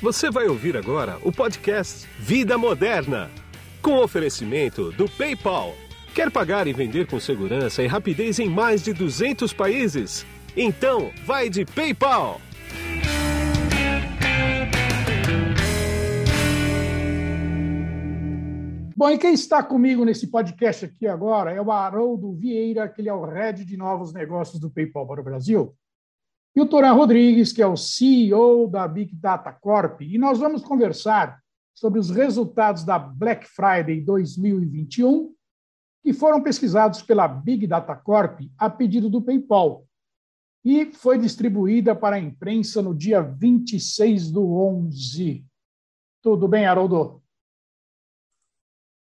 Você vai ouvir agora o podcast Vida Moderna, com oferecimento do PayPal. Quer pagar e vender com segurança e rapidez em mais de 200 países? Então, vai de PayPal! Bom, e quem está comigo nesse podcast aqui agora é o Haroldo Vieira, que ele é o head de novos negócios do PayPal para o Brasil. E o Toran Rodrigues, que é o CEO da Big Data Corp. E nós vamos conversar sobre os resultados da Black Friday 2021, que foram pesquisados pela Big Data Corp a pedido do PayPal. E foi distribuída para a imprensa no dia 26 do 11. Tudo bem, Haroldo?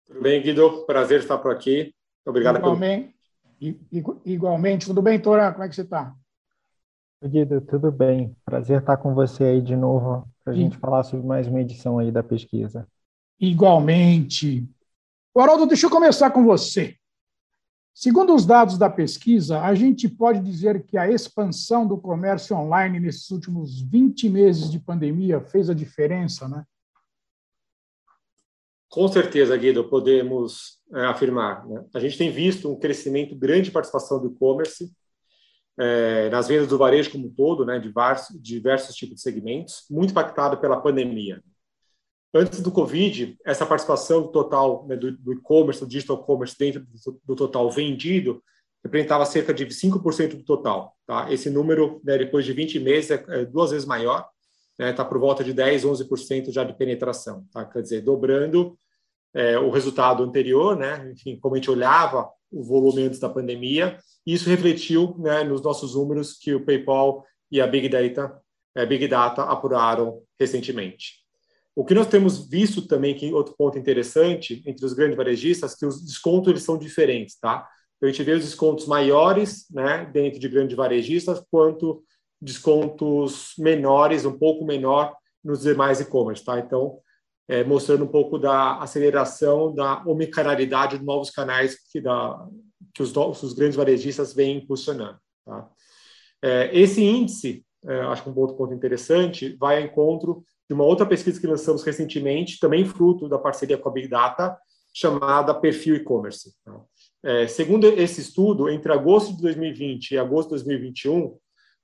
Tudo bem, Guido? Prazer estar por aqui. Obrigado igualmente, pelo... Igualmente. Tudo bem, Toran? Como é que você está? Guido, tudo bem? Prazer estar com você aí de novo para a gente falar sobre mais uma edição aí da pesquisa. Igualmente. Haroldo, deixa eu começar com você. Segundo os dados da pesquisa, a gente pode dizer que a expansão do comércio online nesses últimos 20 meses de pandemia fez a diferença, né? Com certeza, Guido, podemos é, afirmar. Né? A gente tem visto um crescimento grande de participação do e-commerce é, nas vendas do varejo como um todo, né, diversos, diversos tipos de segmentos, muito impactado pela pandemia. Antes do Covid, essa participação total né, do, do e-commerce, do digital commerce dentro do, do, total vendido, representava cerca de 5% do total. Tá? Esse número, né, depois de 20 meses, é, é duas vezes maior, está né, por volta de 10, 11% já de penetração. Tá? Quer dizer, dobrando é, o resultado anterior, né? enfim, como a gente olhava o volume antes da pandemia, isso refletiu né, nos nossos números que o PayPal e a Big Data, a Big Data apuraram recentemente. O que nós temos visto também, que outro ponto interessante entre os grandes varejistas, que os descontos eles são diferentes, tá? Então, a gente vê os descontos maiores, né, dentro de grandes varejistas, quanto descontos menores, um pouco menor nos demais e-commerce, tá? Então, é, mostrando um pouco da aceleração da omnicanalidade de novos canais que, que os, os grandes varejistas vêm impulsionando. Tá? É, esse índice, é, acho que um outro ponto interessante, vai ao encontro de uma outra pesquisa que lançamos recentemente, também fruto da parceria com a Big Data, chamada Perfil E-Commerce. Tá? É, segundo esse estudo, entre agosto de 2020 e agosto de 2021,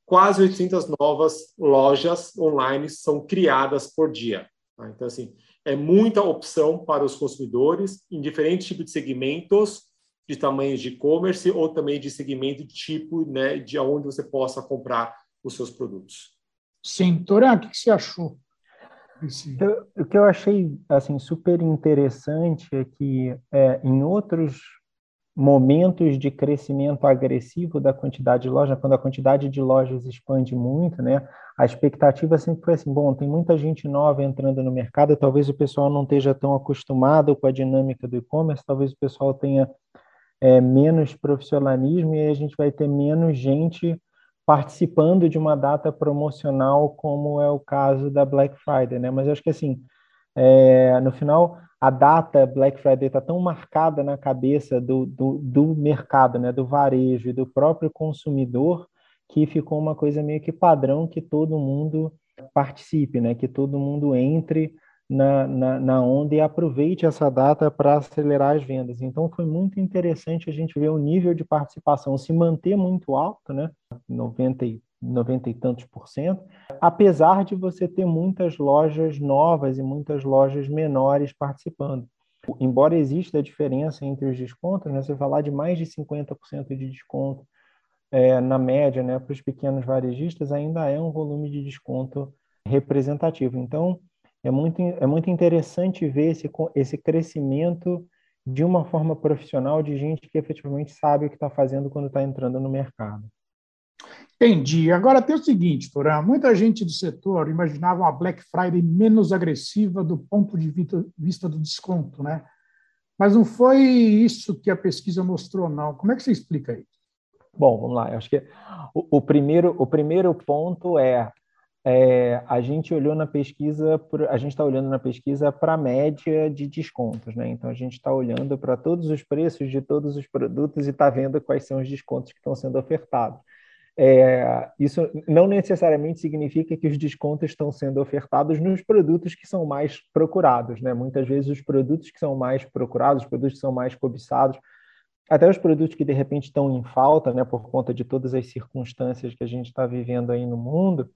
quase 800 novas lojas online são criadas por dia. Tá? Então, assim, é muita opção para os consumidores em diferentes tipos de segmentos, de tamanhos de e-commerce ou também de segmento de tipo, né, de onde você possa comprar os seus produtos. Sim, Toran, o que você achou? o que eu achei assim super interessante é que é, em outros momentos de crescimento agressivo da quantidade de lojas, quando a quantidade de lojas expande muito, né? A expectativa sempre foi assim, bom, tem muita gente nova entrando no mercado, talvez o pessoal não esteja tão acostumado com a dinâmica do e-commerce, talvez o pessoal tenha é, menos profissionalismo e aí a gente vai ter menos gente participando de uma data promocional, como é o caso da Black Friday, né? Mas eu acho que assim, é, no final a data Black Friday está tão marcada na cabeça do, do, do, mercado, né, do varejo e do próprio consumidor, que ficou uma coisa meio que padrão que todo mundo participe, né, que todo mundo entre na, na, na onda e aproveite essa data para acelerar as vendas. Então, foi muito interessante a gente ver o nível de participação se manter muito alto, né, 90 e 90 e tantos por cento, apesar de você ter muitas lojas novas e muitas lojas menores participando. Embora exista a diferença entre os descontos, né, você falar de mais de 50% de desconto é, na média né, para os pequenos varejistas, ainda é um volume de desconto representativo. Então, é muito, é muito interessante ver esse, esse crescimento de uma forma profissional de gente que efetivamente sabe o que está fazendo quando está entrando no mercado. Entendi. Agora tem o seguinte, Turan, muita gente do setor imaginava uma Black Friday menos agressiva do ponto de vista do desconto, né? Mas não foi isso que a pesquisa mostrou, não. Como é que você explica isso? Bom, vamos lá. Eu acho que o, o primeiro, o primeiro ponto é, é, a gente olhou na pesquisa, a gente está olhando na pesquisa para a média de descontos, né? Então a gente está olhando para todos os preços de todos os produtos e está vendo quais são os descontos que estão sendo ofertados. É, isso não necessariamente significa que os descontos estão sendo ofertados nos produtos que são mais procurados. Né? Muitas vezes, os produtos que são mais procurados, os produtos que são mais cobiçados, até os produtos que de repente estão em falta, né, por conta de todas as circunstâncias que a gente está vivendo aí no mundo,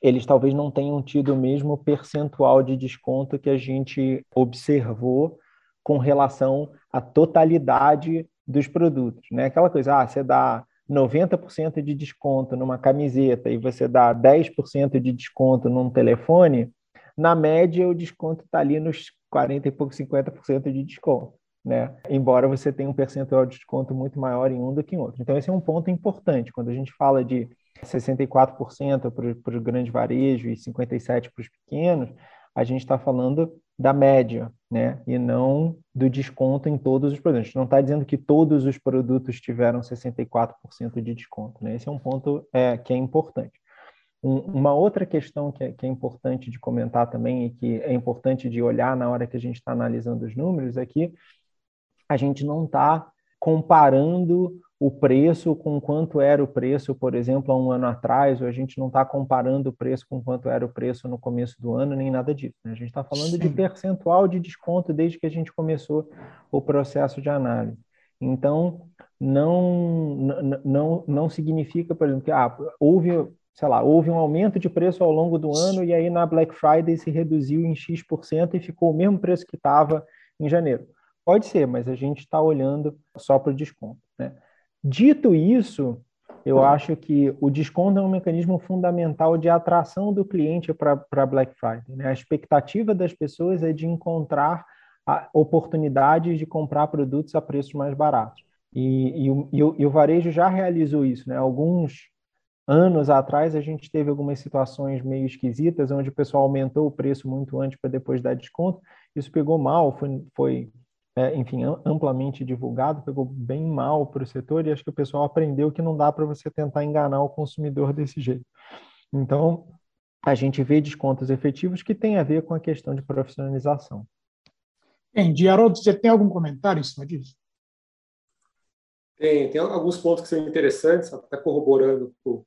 eles talvez não tenham tido o mesmo percentual de desconto que a gente observou com relação à totalidade dos produtos. Né? Aquela coisa, ah, você dá 90% de desconto numa camiseta e você dá 10% de desconto num telefone, na média o desconto está ali nos 40 e pouco, 50% de desconto. Né? Embora você tenha um percentual de desconto muito maior em um do que em outro. Então, esse é um ponto importante. Quando a gente fala de 64% para o grande varejo e 57% para os pequenos, a gente está falando da média, né? E não do desconto em todos os produtos. Não está dizendo que todos os produtos tiveram 64% de desconto, né? Esse é um ponto é, que é importante. Um, uma outra questão que é, que é importante de comentar também e que é importante de olhar na hora que a gente está analisando os números é que a gente não está comparando o preço com quanto era o preço, por exemplo, há um ano atrás, ou a gente não está comparando o preço com quanto era o preço no começo do ano, nem nada disso. Né? A gente está falando Sim. de percentual de desconto desde que a gente começou o processo de análise. Então, não, não, não significa, por exemplo, que ah, houve, sei lá, houve um aumento de preço ao longo do ano e aí na Black Friday se reduziu em X% e ficou o mesmo preço que estava em janeiro. Pode ser, mas a gente está olhando só para o desconto. Né? Dito isso, eu acho que o desconto é um mecanismo fundamental de atração do cliente para Black Friday. Né? A expectativa das pessoas é de encontrar oportunidades de comprar produtos a preços mais baratos. E, e, o, e, o, e, o, varejo já realizou isso. Né? Alguns anos atrás, a gente teve algumas situações meio esquisitas, onde o pessoal aumentou o preço muito antes para depois dar desconto. Isso pegou mal, foi, foi é, enfim, amplamente divulgado, pegou bem mal para o setor e acho que o pessoal aprendeu que não dá para você tentar enganar o consumidor desse jeito. Então, a gente vê descontos efetivos que tem a ver com a questão de profissionalização. Entendi. Haroldo, você tem algum comentário em cima disso? Tem, tem alguns pontos que são interessantes, até corroborando com o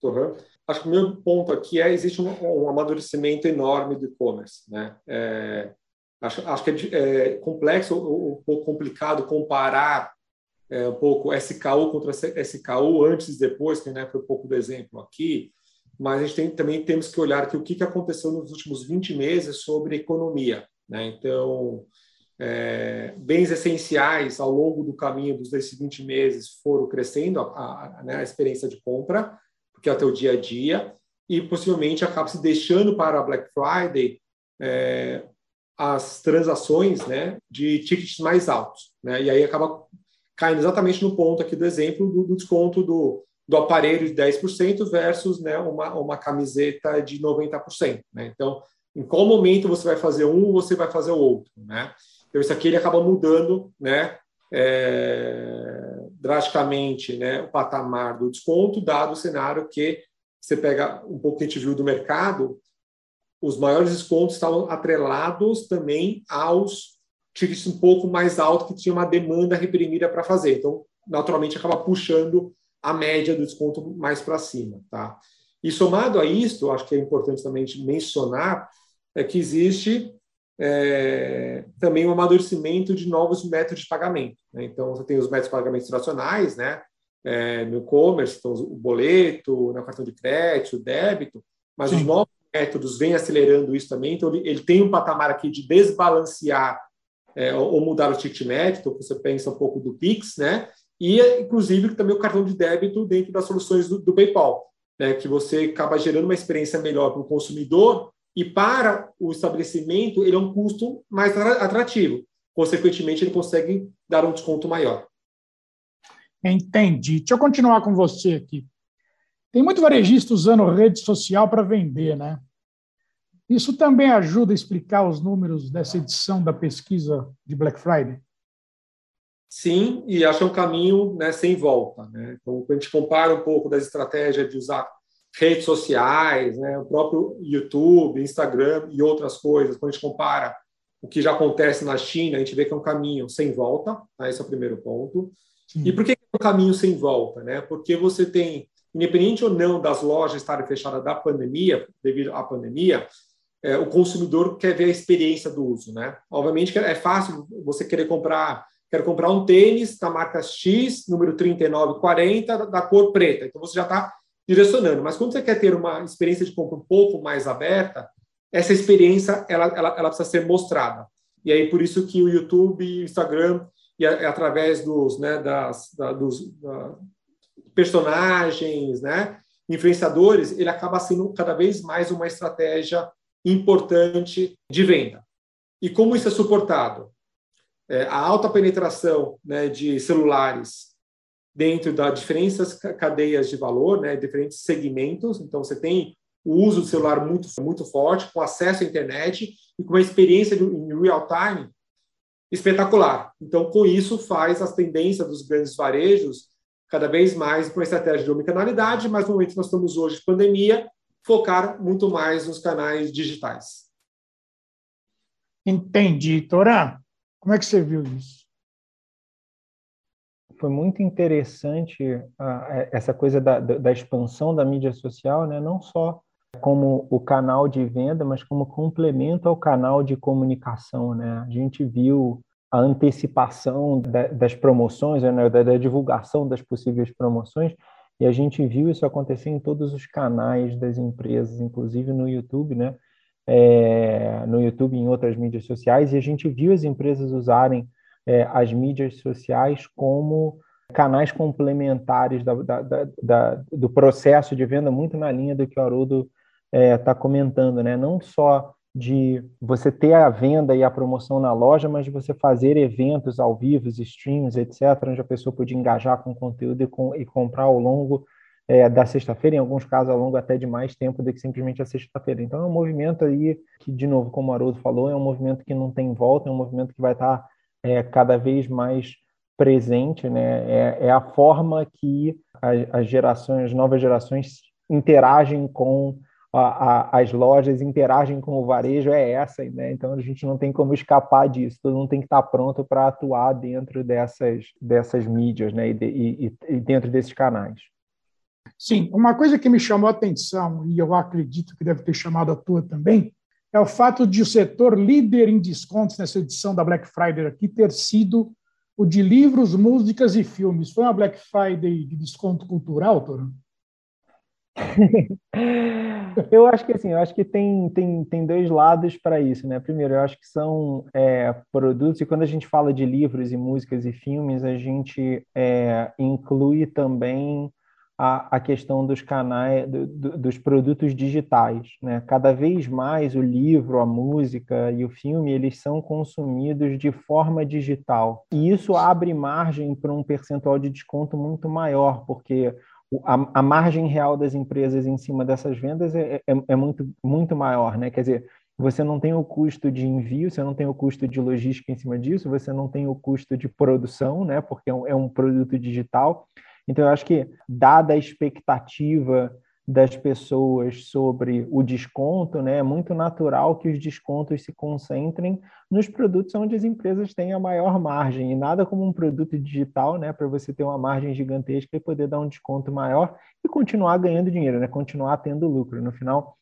Torran. Acho que o meu ponto aqui é existe um, um amadurecimento enorme do e-commerce. Né? É, Acho, acho que é, é complexo, um pouco complicado comparar é, um pouco SKU contra SKU antes e depois, que né, foi um pouco do exemplo aqui, mas a gente tem, também temos que olhar que o que, que aconteceu nos últimos 20 meses sobre economia. Né? Então, é, bens essenciais ao longo do caminho dos desses 20 meses foram crescendo a, a, né, a experiência de compra, porque é o dia a dia, e possivelmente acaba se deixando para a Black Friday é, as transações né, de tickets mais altos. Né? E aí acaba caindo exatamente no ponto aqui do exemplo do, do desconto do, do aparelho de 10% versus né, uma, uma camiseta de 90%. Né? Então, em qual momento você vai fazer um você vai fazer o outro? Né? Então, isso aqui ele acaba mudando né, é, drasticamente né, o patamar do desconto, dado o cenário que você pega um pouco que a gente viu do mercado, os maiores descontos estavam atrelados também aos tickets um pouco mais altos que tinha uma demanda reprimida para fazer. Então, naturalmente, acaba puxando a média do desconto mais para cima. Tá? E somado a isso, acho que é importante também mencionar é que existe é, também um amadurecimento de novos métodos de pagamento. Né? Então, você tem os métodos de pagamento tradicionais, né? É, no e-commerce, então, o boleto, o cartão de crédito, o débito, mas Sim. os novos métodos vem acelerando isso também, então ele, tem um patamar aqui de desbalancear é, ou mudar o ticket médio, então você pensa um pouco do Pix, né? E, inclusive, também o cartão de débito dentro das soluções do, do PayPal, né? que você acaba gerando uma experiência melhor para o consumidor e para o estabelecimento ele é um custo mais atrativo. Consequentemente, ele consegue dar um desconto maior. Entendi. Deixa eu continuar com você aqui. Tem muito varejista usando rede social para vender, né? Isso também ajuda a explicar os números dessa edição da pesquisa de Black Friday? Sim, e acho que é um caminho né, sem volta. Né? Então, quando a gente compara um pouco das estratégias de usar redes sociais, né, o próprio YouTube, Instagram e outras coisas, quando a gente compara o que já acontece na China, a gente vê que é um caminho sem volta. Tá? Esse é o primeiro ponto. Sim. E por que é um caminho sem volta? Né? Porque você tem independente ou não das lojas estarem fechadas da pandemia, devido à pandemia, é, o consumidor quer ver a experiência do uso, né? Obviamente é fácil você querer comprar, quero comprar um tênis da marca X, número 3940, da cor preta. Então você já está direcionando. Mas quando você quer ter uma experiência de compra um pouco mais aberta, essa experiência ela, ela, ela precisa ser mostrada. E aí por isso que o YouTube, o Instagram e a, através dos, né, das, da, dos da, personagens, né, influenciadores, ele acaba sendo cada vez mais uma estratégia importante de venda. E como isso é suportado? É, a alta penetração né, de celulares dentro das diferentes cadeias de valor, né, diferentes segmentos. Então, você tem o uso do celular muito, muito forte, com acesso à internet e com uma experiência em real time espetacular. Então, com isso, faz as tendências dos grandes varejos cada vez mais com a estratégia de omnicanalidade, mas no momento que nós estamos hoje de pandemia, focar muito mais nos canais digitais. Entendi. Torá, como é que você viu isso? Foi muito interessante uh, essa coisa da, da, expansão da mídia social, né? não só como o canal de venda, mas como complemento ao canal de comunicação. Né? A gente viu a antecipação da, das promoções, né? da, da divulgação das possíveis promoções, e a gente viu isso acontecer em todos os canais das empresas, inclusive no YouTube, né? É, no YouTube e em outras mídias sociais, e a gente viu as empresas usarem é, as mídias sociais como canais complementares da, da, da, do processo de venda, muito na linha do que o Haroldo está é, tá comentando, né? Não só de você ter a venda e a promoção na loja, mas de você fazer eventos ao vivo, streams, etc., onde a pessoa podia engajar com o conteúdo e, com, e comprar ao longo é, da sexta-feira, em alguns casos ao longo até de mais tempo do que simplesmente a sexta-feira. Então é um movimento aí que, de novo, como o Haroldo falou, é um movimento que não tem volta, é um movimento que vai estar é, cada vez mais presente, né? É, é a forma que as, as gerações, as novas gerações interagem com a, a, as lojas interagem com o varejo é essa, né? Então a gente não tem como escapar disso. Todo mundo tem que estar pronto para atuar dentro dessas, dessas mídias, né? E, de, e, e dentro desses canais. Sim, uma coisa que me chamou a atenção, e eu acredito que deve ter chamado a tua também, é o fato de o setor líder em descontos nessa edição da Black Friday aqui ter sido o de livros, músicas e filmes. Foi uma Black Friday de desconto cultural, Toro? eu acho que assim, eu acho que tem, tem, tem dois lados para isso, né? Primeiro, eu acho que são é, produtos, e quando a gente fala de livros e músicas e filmes, a gente é, inclui também a, a questão dos canais, do, do, dos produtos digitais, né? Cada vez mais o livro, a música e o filme, eles são consumidos de forma digital. E isso abre margem para um percentual de desconto muito maior, porque a, a, margem real das empresas em cima dessas vendas é, é, é, muito, muito maior, né? Quer dizer, você não tem o custo de envio, você não tem o custo de logística em cima disso, você não tem o custo de produção, né? Porque é um, é um produto digital. Então, eu acho que, dada a expectativa das pessoas sobre o desconto, né, é muito natural que os descontos se concentrem nos produtos onde as empresas têm a maior margem. E nada como um produto digital, né, para você ter uma margem gigantesca e poder dar um desconto maior e continuar ganhando dinheiro, né, continuar tendo lucro. No final,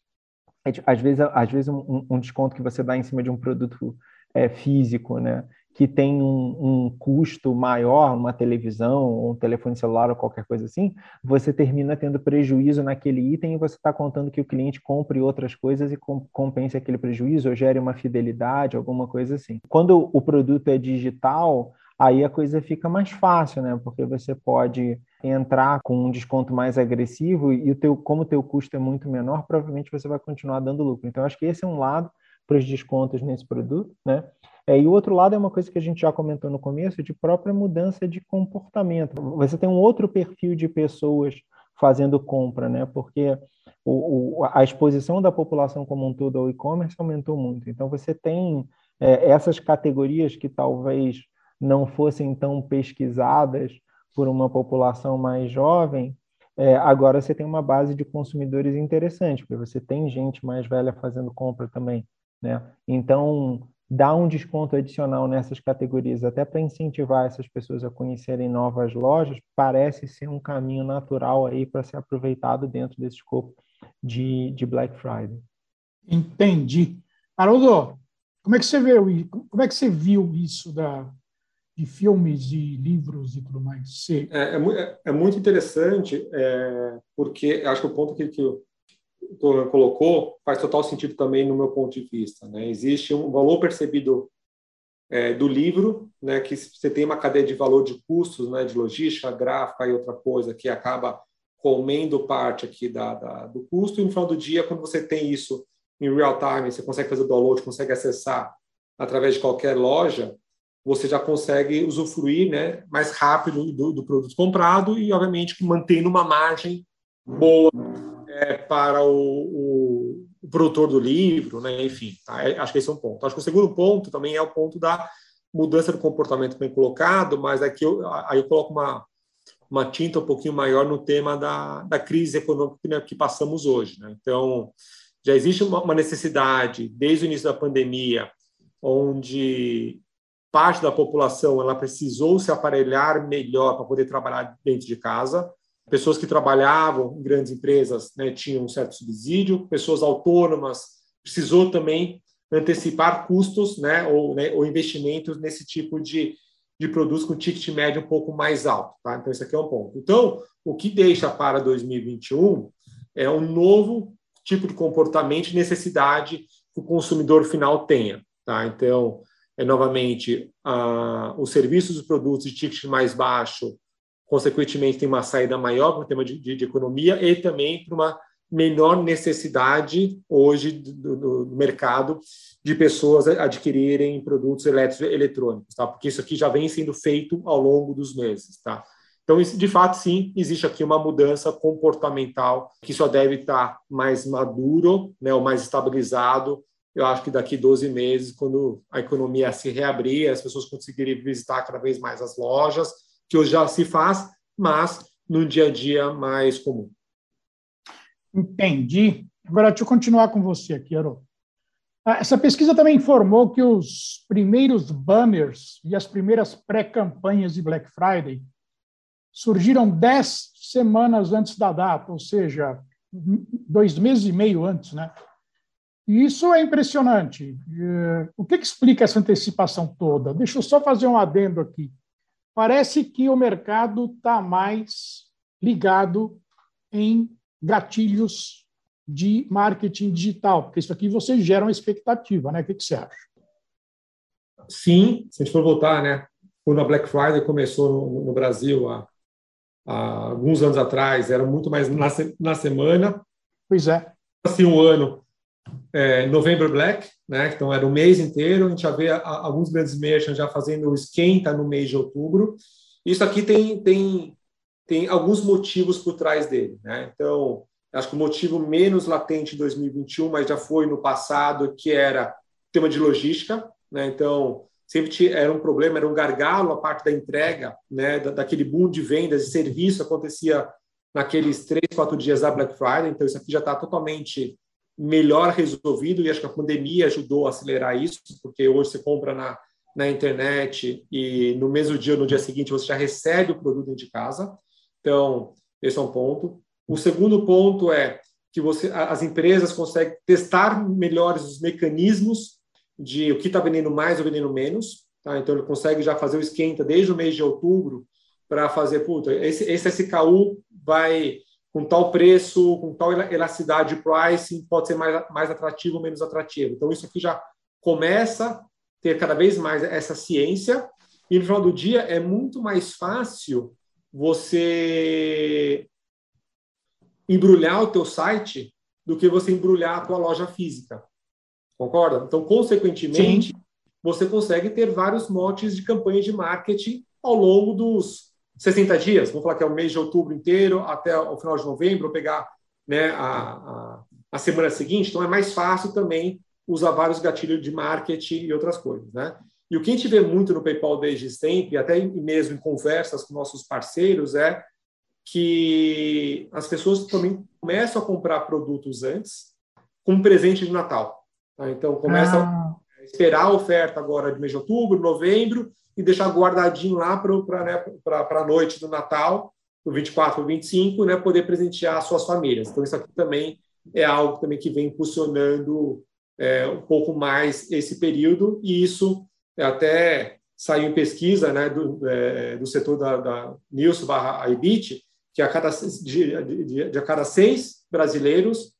às vezes, às vezes um, um desconto que você dá em cima de um produto é, físico, né, que tem um, um, custo maior, uma televisão, um telefone celular ou qualquer coisa assim, você termina tendo prejuízo naquele item e você está contando que o cliente compre outras coisas e compense aquele prejuízo ou gere uma fidelidade, alguma coisa assim. Quando o produto é digital, aí a coisa fica mais fácil, né? Porque você pode entrar com um desconto mais agressivo e o teu, como o teu custo é muito menor, provavelmente você vai continuar dando lucro. Então, acho que esse é um lado para os descontos nesse produto, né? É, e o outro lado é uma coisa que a gente já comentou no começo, de própria mudança de comportamento. Você tem um outro perfil de pessoas fazendo compra, né? Porque o, o, a exposição da população como um todo ao e-commerce aumentou muito. Então, você tem é, essas categorias que talvez não fossem tão pesquisadas por uma população mais jovem, é, agora você tem uma base de consumidores interessante, porque você tem gente mais velha fazendo compra também, né? Então, dar um desconto adicional nessas categorias, até para incentivar essas pessoas a conhecerem novas lojas, parece ser um caminho natural aí para ser aproveitado dentro desse escopo de, de Black Friday. Entendi. Haroldo, como é que você viu, como é que você viu isso da, de filmes e livros e tudo mais? Você... É, é, é, muito interessante, é, porque acho que o ponto que, que colocou faz total sentido também no meu ponto de vista. Né? Existe um valor percebido é, do livro, né, que você tem uma cadeia de valor de custos, né, de logística, gráfica e outra coisa que acaba comendo parte aqui da, da, do custo, e no final do dia, quando você tem isso em real time, você consegue fazer o download, consegue acessar através de qualquer loja, você já consegue usufruir né, mais rápido do, do produto comprado e, obviamente, mantendo uma margem boa é, para o, o, o, produtor do livro, né, enfim, tá? É, acho que esse é um ponto. Acho que o segundo ponto também é o ponto da mudança do comportamento bem colocado, mas aqui eu, aí eu coloco uma, uma tinta um pouquinho maior no tema da, da crise econômica que, né, que passamos hoje. Né? Então, já existe uma, uma necessidade, desde o início da pandemia, onde parte da população ela precisou se aparelhar melhor para poder trabalhar dentro de casa. Pessoas que trabalhavam em grandes empresas né, tinham um certo subsídio, pessoas autônomas precisou também antecipar custos né, ou, né, ou investimentos nesse tipo de, de produtos com ticket médio um pouco mais alto. Tá? Então, esse aqui é um ponto. Então, o que deixa para 2021 é um novo tipo de comportamento e necessidade que o consumidor final tenha. Tá? Então, é novamente, a, os serviços e produtos de ticket mais baixo, consequentemente, tem uma saída maior para o tema de, de, de, economia e também para uma menor necessidade hoje do, do, do, mercado de pessoas adquirirem produtos elétricos eletrônicos, tá? Porque isso aqui já vem sendo feito ao longo dos meses, tá? Então, de fato, sim, existe aqui uma mudança comportamental que só deve estar mais maduro, né, ou mais estabilizado eu acho que daqui 12 meses, quando a economia se reabrir, as pessoas conseguirem visitar cada vez mais as lojas, que hoje já se faz, mas no dia a dia mais comum. Entendi. Agora, deixa eu continuar com você aqui, Aro. Ah, essa pesquisa também informou que os primeiros banners e as primeiras pré-campanhas de Black Friday surgiram dez semanas antes da data, ou seja, dois meses e meio antes, né? E isso é impressionante. Eh, o que, que explica essa antecipação toda? Deixa eu só fazer um adendo aqui. Parece que o mercado está mais ligado em gatilhos de marketing digital, porque isso aqui você gera uma expectativa, né? O que, que você acha? Sim, se a gente for voltar, né? Quando a Black Friday começou no, Brasil há, há, alguns anos atrás, era muito mais na, na semana. Pois é. Assim, um ano é, November Black, né? Então era o mês inteiro. A gente já vê a, alguns grandes merchants já fazendo esquenta no mês de outubro. Isso aqui tem tem tem alguns motivos por trás dele, né? Então acho que o motivo menos latente em 2021, mas já foi no passado, que era tema de logística, né? Então sempre era um problema, era um gargalo a parte da entrega, né? daquele boom de vendas e serviço acontecia naqueles três, quatro dias da Black Friday. Então isso aqui já está totalmente melhor resolvido e acho que a pandemia ajudou a acelerar isso, porque hoje você compra na, na internet e no mesmo dia ou no dia seguinte você já recebe o produto de casa. Então, esse é um ponto. O segundo ponto é que você, as empresas conseguem testar melhores os mecanismos de o que está vendendo mais ou vendendo menos. Tá? Então, ele consegue já fazer o esquenta desde o mês de outubro para fazer, puta, esse, esse SKU vai com tal preço, com tal elasticidade de pricing, pode ser mais, mais atrativo ou menos atrativo. Então, isso aqui já começa a ter cada vez mais essa ciência, e no final do dia é muito mais fácil você embrulhar o teu site do que você embrulhar a tua loja física. Concorda? Então, consequentemente, Sim. você consegue ter vários motes de campanha de marketing ao longo dos 60 dias, vamos falar que é o mês de outubro inteiro até o final de novembro, pegar né, a, a, a, semana seguinte, então é mais fácil também usar vários gatilhos de marketing e outras coisas. Né? E o que a gente vê muito no PayPal desde sempre, até mesmo em conversas com nossos parceiros, é que as pessoas também começam a comprar produtos antes como presente de Natal. Tá? Então, começa ah. esperar a oferta agora de mês de outubro, novembro, e deixar guardadinho lá para né, a noite do Natal, do 24 ao 25, né, poder presentear suas famílias. Então, isso aqui também é algo também que vem impulsionando é, um pouco mais esse período, e isso até saiu em pesquisa né, do, é, do setor da, da Nielsen barra IBIT, que a cada, de, de, de, a cada seis brasileiros,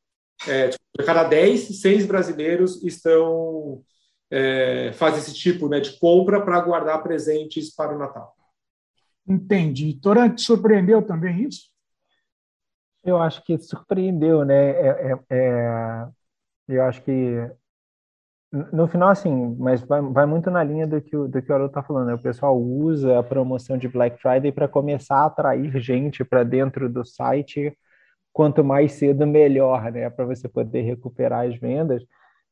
é, de cada dez, seis brasileiros estão é, fazem esse tipo né, de compra para guardar presentes para o Natal. Entendi. Torante, surpreendeu também isso? Eu acho que surpreendeu, né? É, é, é, eu acho que no final, assim, mas vai, vai muito na linha do que o, do que o Haroldo está falando, né? O pessoal usa a promoção de Black Friday para começar a atrair gente para dentro do site. Quanto mais cedo, melhor, né? Para você poder recuperar as vendas.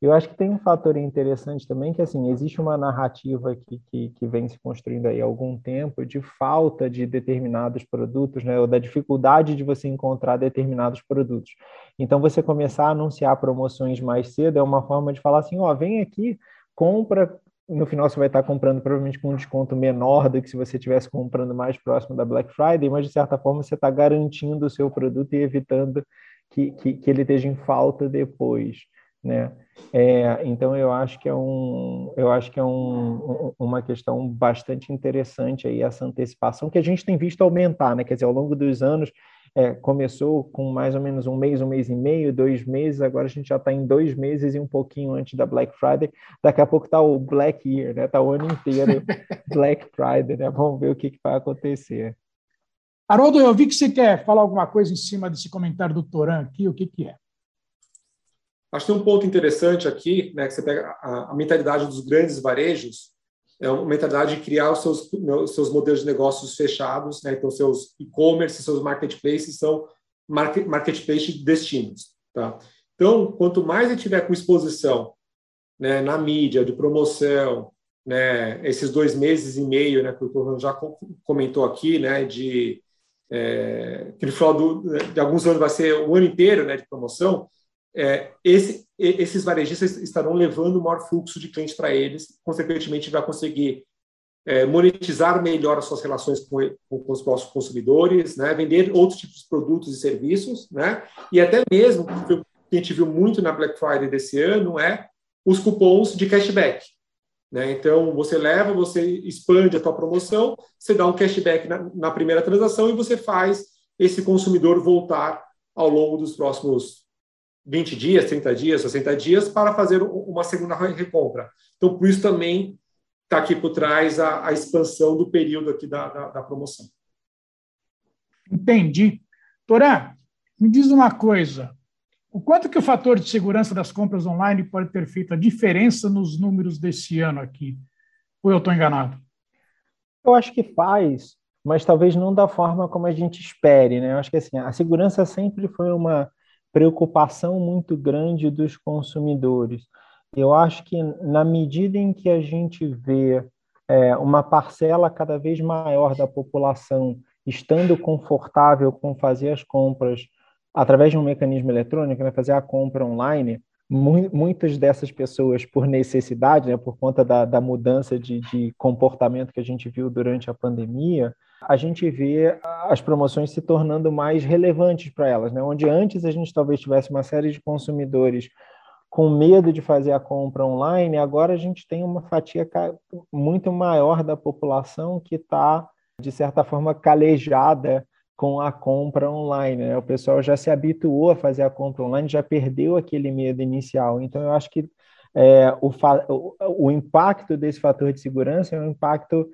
Eu acho que tem um fator interessante também, que assim, existe uma narrativa que, que, que, vem se construindo aí há algum tempo de falta de determinados produtos, né, ou da dificuldade de você encontrar determinados produtos. Então, você começar a anunciar promoções mais cedo é uma forma de falar assim, ó, vem aqui, compra, no final você vai estar comprando provavelmente com um desconto menor do que se você estivesse comprando mais próximo da Black Friday, mas de certa forma você está garantindo o seu produto e evitando que, que, que ele esteja em falta depois né? É, então eu acho que é um, eu acho que é um, uma questão bastante interessante aí essa antecipação que a gente tem visto aumentar, né? Quer dizer, ao longo dos anos é, começou com mais ou menos um mês, um mês e meio, dois meses, agora a gente já está em dois meses e um pouquinho antes da Black Friday. Daqui a pouco está o Black Year, né? Está o ano inteiro Black Friday, né? Vamos ver o que, que vai acontecer. Haroldo, eu vi que você quer falar alguma coisa em cima desse comentário do Toran aqui, o que, que é? Acho que tem um ponto interessante aqui, né, que você pega a, a mentalidade dos grandes varejos, é uma mentalidade de criar os seus, os seus modelos de negócios fechados, né, então seus e-commerce, seus marketplaces são market, marketplace de destinos. Tá? Então, quanto mais ele tiver com exposição né, na mídia, de promoção, né, esses dois meses e meio, né, que o Torrão já comentou aqui, né, de é, que no final do, de alguns anos vai ser o ano inteiro né, de promoção, é, esse, esses varejistas estarão levando o maior fluxo de clientes para eles, consequentemente vai conseguir é, monetizar melhor as suas relações com, com, os nossos consumidores, né, vender outros tipos de produtos e serviços, né, e até mesmo, o que a gente viu muito na Black Friday desse ano é os cupons de cashback. Né? Então, você leva, você expande a tua promoção, você dá um cashback na, na primeira transação e você faz esse consumidor voltar ao longo dos próximos 20 dias, 30 dias, 60 dias para fazer uma segunda recompra. Então, por isso também está aqui por trás a, a, expansão do período aqui da, da, da promoção. Entendi. Torá, me diz uma coisa. O quanto que o fator de segurança das compras online pode ter feito a diferença nos números desse ano aqui? Ou eu estou enganado? Eu acho que faz, mas talvez não da forma como a gente espere, né? Eu acho que assim, a segurança sempre foi uma preocupação muito grande dos consumidores. Eu acho que, na medida em que a gente vê é, uma parcela cada vez maior da população estando confortável com fazer as compras através de um mecanismo eletrônico, né, fazer a compra online, mu muitas dessas pessoas, por necessidade, né, por conta da, da mudança de, de comportamento que a gente viu durante a pandemia, a gente vê as promoções se tornando mais relevantes para elas, né? Onde antes a gente talvez tivesse uma série de consumidores com medo de fazer a compra online, agora a gente tem uma fatia muito maior da população que está, de certa forma, calejada com a compra online. Né? O pessoal já se habituou a fazer a compra online, já perdeu aquele medo inicial. Então, eu acho que é, o, o, impacto desse fator de segurança é um impacto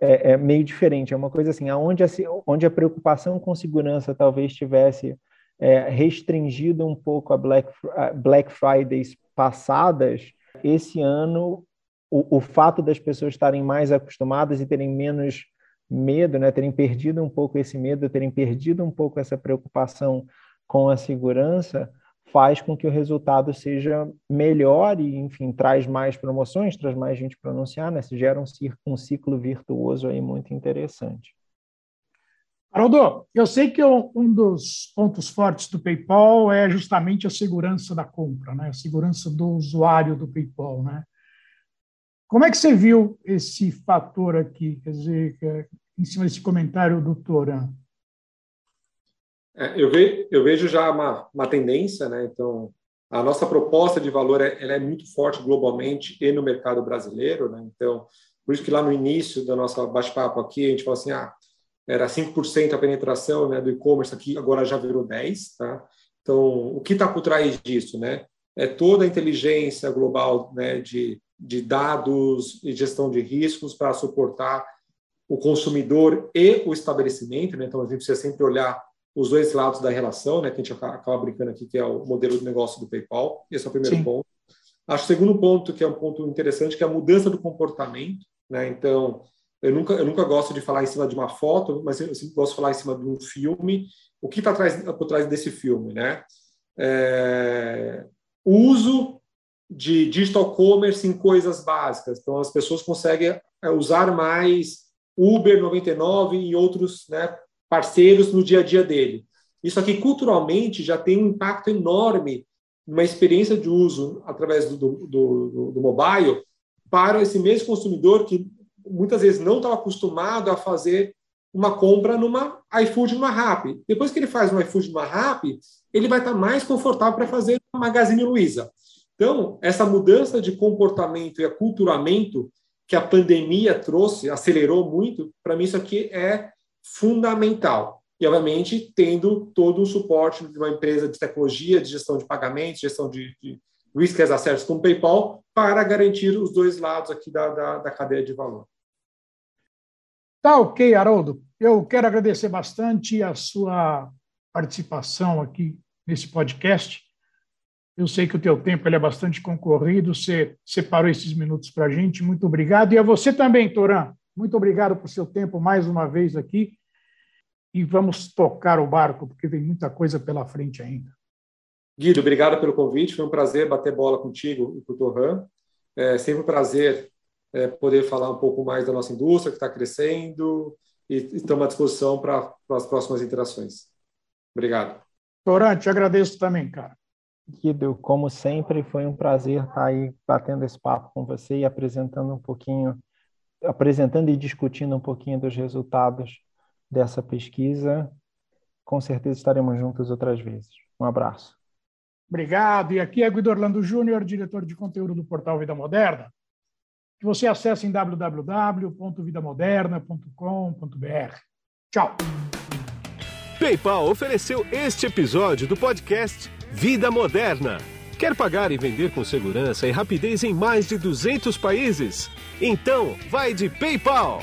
é, é, meio diferente. É uma coisa assim, onde a, onde a preocupação com segurança talvez tivesse é, restringido um pouco a Black, a Black Fridays passadas, esse ano o, o fato das pessoas estarem mais acostumadas e terem menos medo, né, terem perdido um pouco esse medo, terem perdido um pouco essa preocupação com a segurança, faz com que o resultado seja melhor e, enfim, traz mais promoções, traz mais gente para anunciar, né? Se gera um, um ciclo virtuoso aí muito interessante. Haroldo, eu sei que um dos pontos fortes do PayPal é justamente a segurança da compra, né? a segurança do usuário do PayPal. Né? Como é que você viu esse fator aqui, quer dizer, é, em cima desse comentário do Toran? É, eu, ve, eu, vejo já uma, uma, tendência, né? Então, a nossa proposta de valor é, é muito forte globalmente e no mercado brasileiro, né? Então, por isso que lá no início da nossa bate-papo aqui, a gente falou assim, ah, era 5% a penetração né, do e-commerce aqui, agora já virou 10%, tá? Então, o que está por trás disso, né? É toda a inteligência global né, de, de dados e gestão de riscos para suportar o consumidor e o estabelecimento, né? Então, a gente precisa sempre olhar os dois lados da relação, né, que a gente acaba brincando aqui, que é o modelo de negócio do PayPal. Esse é o primeiro Sim. ponto. Acho o segundo ponto, que é um ponto interessante, que é a mudança do comportamento. Né? Então, eu nunca, eu nunca gosto de falar em cima de uma foto, mas eu sempre gosto de falar em cima de um filme. O que está por trás desse filme? Né? É, o uso de digital commerce em coisas básicas. Então, as pessoas conseguem é, usar mais Uber 99 e outros né, parceiros no dia a dia dele. Isso aqui, culturalmente, já tem um impacto enorme numa experiência de uso através do, do, do, do mobile para esse mesmo consumidor que muitas vezes não estava acostumado a fazer uma compra numa iFood, numa Rappi. Depois que ele faz uma iFood, numa Rappi, ele vai estar mais confortável para fazer uma Magazine Luiza. Então, essa mudança de comportamento e aculturamento que a pandemia trouxe, acelerou muito, para mim isso aqui é fundamental. E, obviamente, tendo todo o suporte de uma empresa de tecnologia, de gestão de pagamentos, gestão de, de risk as a service como PayPal, para garantir os dois lados aqui da, da, da cadeia de valor. Tá ok, Haroldo. Eu quero agradecer bastante a sua participação aqui nesse podcast. Eu sei que o teu tempo ele é bastante concorrido, você separou esses minutos para a gente. Muito obrigado. E a você também, Toran. Muito obrigado por seu tempo mais uma vez aqui. E vamos tocar o barco, porque tem muita coisa pela frente ainda. Guido, obrigado pelo convite. Foi um prazer bater bola contigo e com o Torran. É sempre um prazer é, poder falar um pouco mais da nossa indústria, que está crescendo, e estamos à disposição para, para as próximas interações. Obrigado. Torran, te agradeço também, cara. Guido, como sempre, foi um prazer estar aí batendo esse papo com você e apresentando um pouquinho apresentando e discutindo um pouquinho dos resultados dessa pesquisa. Com certeza estaremos juntos outras vezes. Um abraço. Obrigado. E aqui é Guido Orlando Júnior, diretor de conteúdo do portal Vida Moderna, que você acessa em www.vidamoderna.com.br. Tchau. PayPal ofereceu este episódio do podcast Vida Moderna. Quer pagar e vender com segurança e rapidez em mais de 200 países? Então, vai de PayPal!